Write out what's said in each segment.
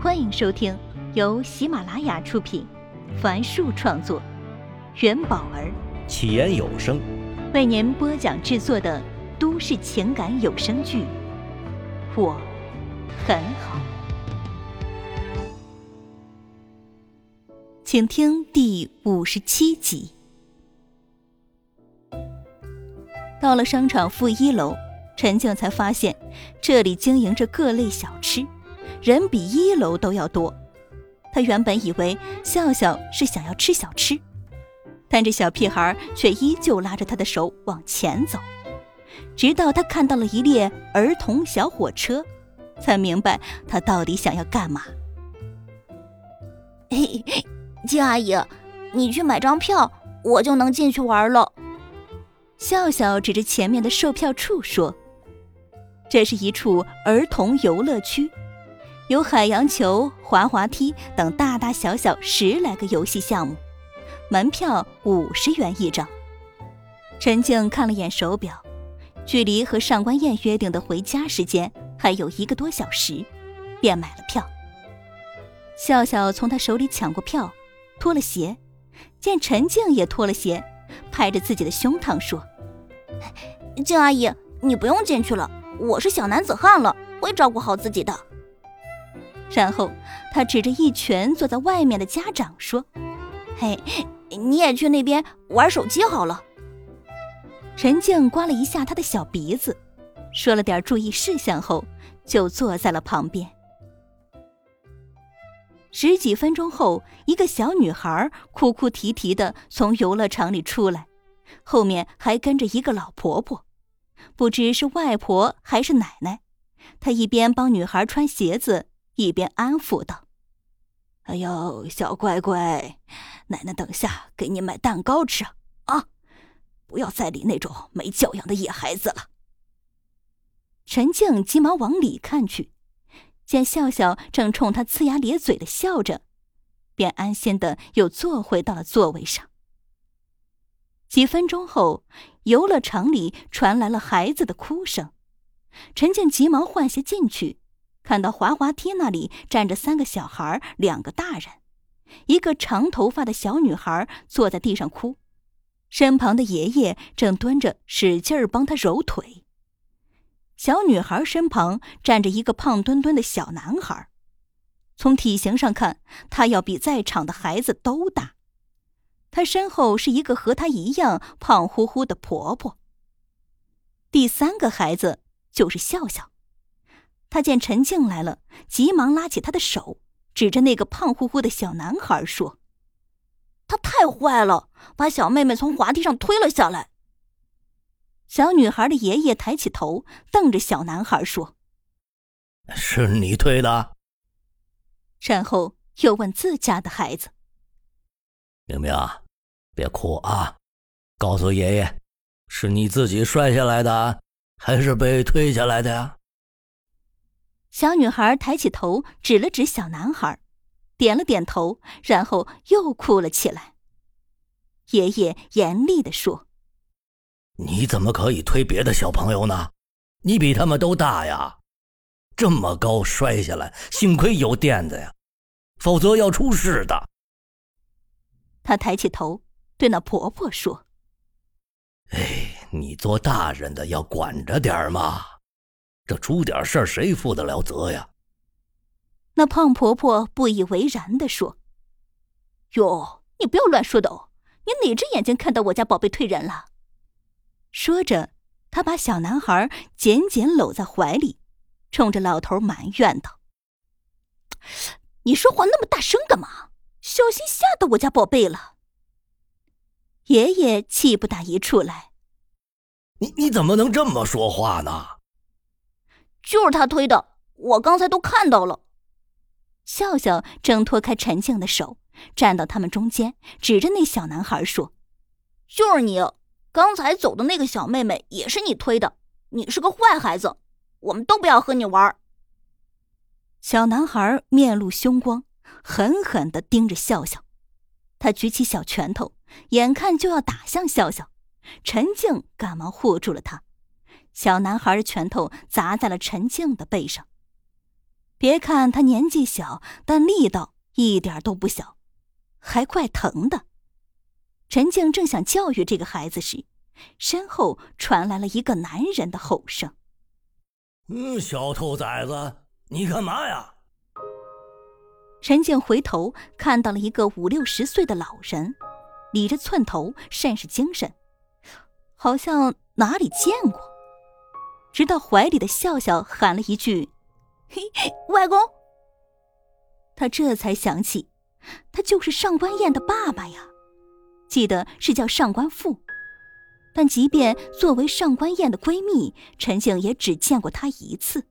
欢迎收听由喜马拉雅出品，凡树创作，元宝儿起言有声为您播讲制作的都市情感有声剧《我很好》，请听第五十七集。到了商场负一楼，陈静才发现这里经营着各类小吃。人比一楼都要多，他原本以为笑笑是想要吃小吃，但这小屁孩却依旧拉着他的手往前走，直到他看到了一列儿童小火车，才明白他到底想要干嘛。嘿，金阿姨，你去买张票，我就能进去玩了。笑笑指着前面的售票处说：“这是一处儿童游乐区。”有海洋球、滑滑梯等大大小小十来个游戏项目，门票五十元一张。陈静看了眼手表，距离和上官燕约定的回家时间还有一个多小时，便买了票。笑笑从他手里抢过票，脱了鞋，见陈静也脱了鞋，拍着自己的胸膛说：“静阿姨，你不用进去了，我是小男子汉了，会照顾好自己的。”然后，他指着一拳坐在外面的家长说：“嘿，你也去那边玩手机好了。”陈静刮了一下他的小鼻子，说了点注意事项后，就坐在了旁边。十几分钟后，一个小女孩哭哭啼啼的从游乐场里出来，后面还跟着一个老婆婆，不知是外婆还是奶奶。她一边帮女孩穿鞋子。一边安抚道：“哎呦，小乖乖，奶奶等下给你买蛋糕吃啊！不要再理那种没教养的野孩子了。”陈静急忙往里看去，见笑笑正冲他呲牙咧嘴的笑着，便安心的又坐回到了座位上。几分钟后，游乐场里传来了孩子的哭声，陈静急忙换鞋进去。看到滑滑梯那里站着三个小孩，两个大人，一个长头发的小女孩坐在地上哭，身旁的爷爷正蹲着使劲儿帮她揉腿。小女孩身旁站着一个胖墩墩的小男孩，从体型上看，他要比在场的孩子都大。他身后是一个和他一样胖乎乎的婆婆。第三个孩子就是笑笑。他见陈静来了，急忙拉起他的手，指着那个胖乎乎的小男孩说：“他太坏了，把小妹妹从滑梯上推了下来。”小女孩的爷爷抬起头，瞪着小男孩说：“是你推的？”然后又问自家的孩子：“明明，别哭啊，告诉爷爷，是你自己摔下来的，还是被推下来的呀？”小女孩抬起头，指了指小男孩，点了点头，然后又哭了起来。爷爷严厉地说：“你怎么可以推别的小朋友呢？你比他们都大呀！这么高摔下来，幸亏有垫子呀，否则要出事的。”他抬起头对那婆婆说：“哎，你做大人的要管着点嘛。”这出点事儿，谁负得了责呀？那胖婆婆不以为然的说：“哟，你不要乱说的哦！你哪只眼睛看到我家宝贝退人了？”说着，她把小男孩紧紧搂在怀里，冲着老头埋怨道：“你说话那么大声干嘛？小心吓到我家宝贝了！”爷爷气不打一处来：“你你怎么能这么说话呢？”就是他推的，我刚才都看到了。笑笑挣脱开陈静的手，站到他们中间，指着那小男孩说：“就是你，刚才走的那个小妹妹也是你推的。你是个坏孩子，我们都不要和你玩。”小男孩面露凶光，狠狠的盯着笑笑。他举起小拳头，眼看就要打向笑笑，陈静赶忙护住了他。小男孩的拳头砸在了陈静的背上。别看他年纪小，但力道一点都不小，还怪疼的。陈静正想教育这个孩子时，身后传来了一个男人的吼声：“嗯，小兔崽子，你干嘛呀？”陈静回头看到了一个五六十岁的老人，理着寸头，甚是精神，好像哪里见过。直到怀里的笑笑喊了一句。嘿，外公。他这才想起，他就是上官燕的爸爸呀，记得是叫上官富。但即便作为上官燕的闺蜜，陈静也只见过他一次。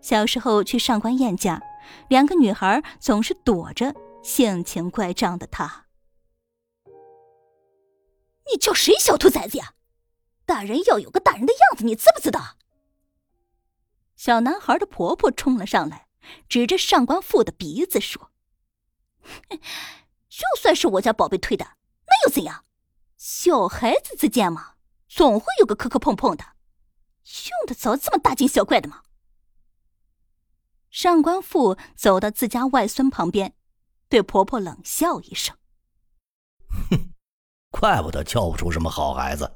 小时候去上官燕家，两个女孩总是躲着性情乖张的他。你叫谁小兔崽子呀？大人要有个大人的样子，你知不知道？小男孩的婆婆冲了上来，指着上官富的鼻子说：“就算是我家宝贝推的，那又怎样？小孩子之间嘛，总会有个磕磕碰碰的，用得着这么大惊小怪的吗？”上官富走到自家外孙旁边，对婆婆冷笑一声：“哼，怪不得教不出什么好孩子。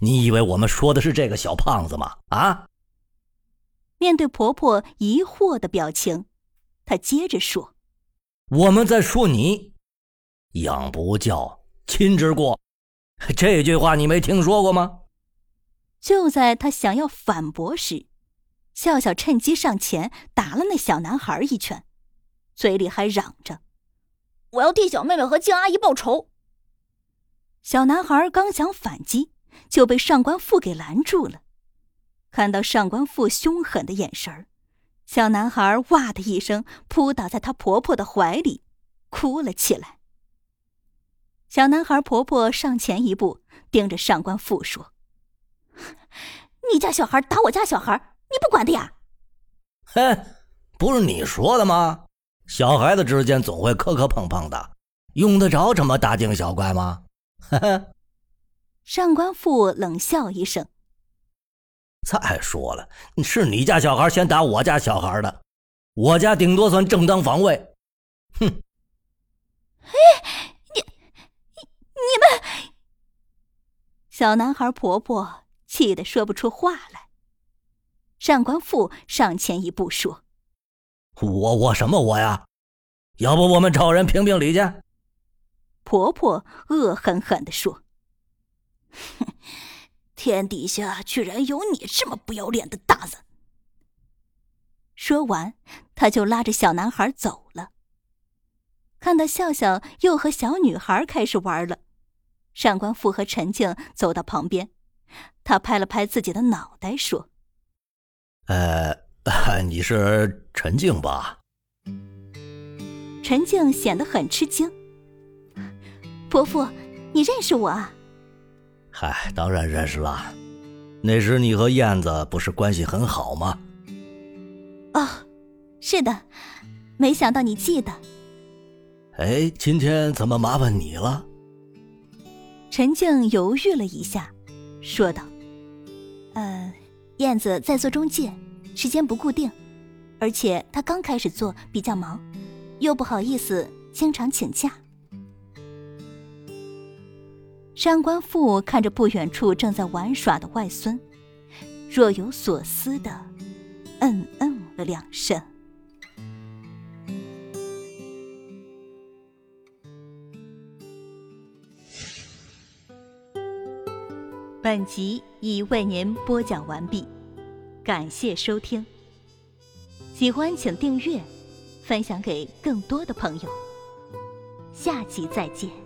你以为我们说的是这个小胖子吗？啊？”面对婆婆疑惑的表情，她接着说：“我们在说你，养不教，亲之过。这句话你没听说过吗？”就在她想要反驳时，笑笑趁机上前打了那小男孩一拳，嘴里还嚷着：“我要替小妹妹和静阿姨报仇。”小男孩刚想反击，就被上官富给拦住了。看到上官富凶狠的眼神小男孩哇的一声扑倒在他婆婆的怀里，哭了起来。小男孩婆婆上前一步，盯着上官富说：“你家小孩打我家小孩，你不管的呀？”“嘿，不是你说的吗？小孩子之间总会磕磕碰碰的，用得着这么大惊小怪吗？”呵呵。上官富冷笑一声。再说了，是你家小孩先打我家小孩的，我家顶多算正当防卫。哼！哎，你、你、你们！小男孩婆婆气得说不出话来。上官富上前一步说：“我我什么我呀？要不我们找人评评理去？”婆婆恶狠狠地说：“哼！” 天底下居然有你这么不要脸的大人！说完，他就拉着小男孩走了。看到笑笑又和小女孩开始玩了，上官富和陈静走到旁边，他拍了拍自己的脑袋，说：“呃，你是陈静吧？”陈静显得很吃惊：“伯父，你认识我啊？”嗨，当然认识了。那时你和燕子不是关系很好吗？哦，是的。没想到你记得。哎，今天怎么麻烦你了？陈静犹豫了一下，说道：“呃，燕子在做中介，时间不固定，而且她刚开始做，比较忙，又不好意思经常请假。”上官父看着不远处正在玩耍的外孙，若有所思的嗯嗯了两声。本集已为您播讲完毕，感谢收听。喜欢请订阅，分享给更多的朋友。下集再见。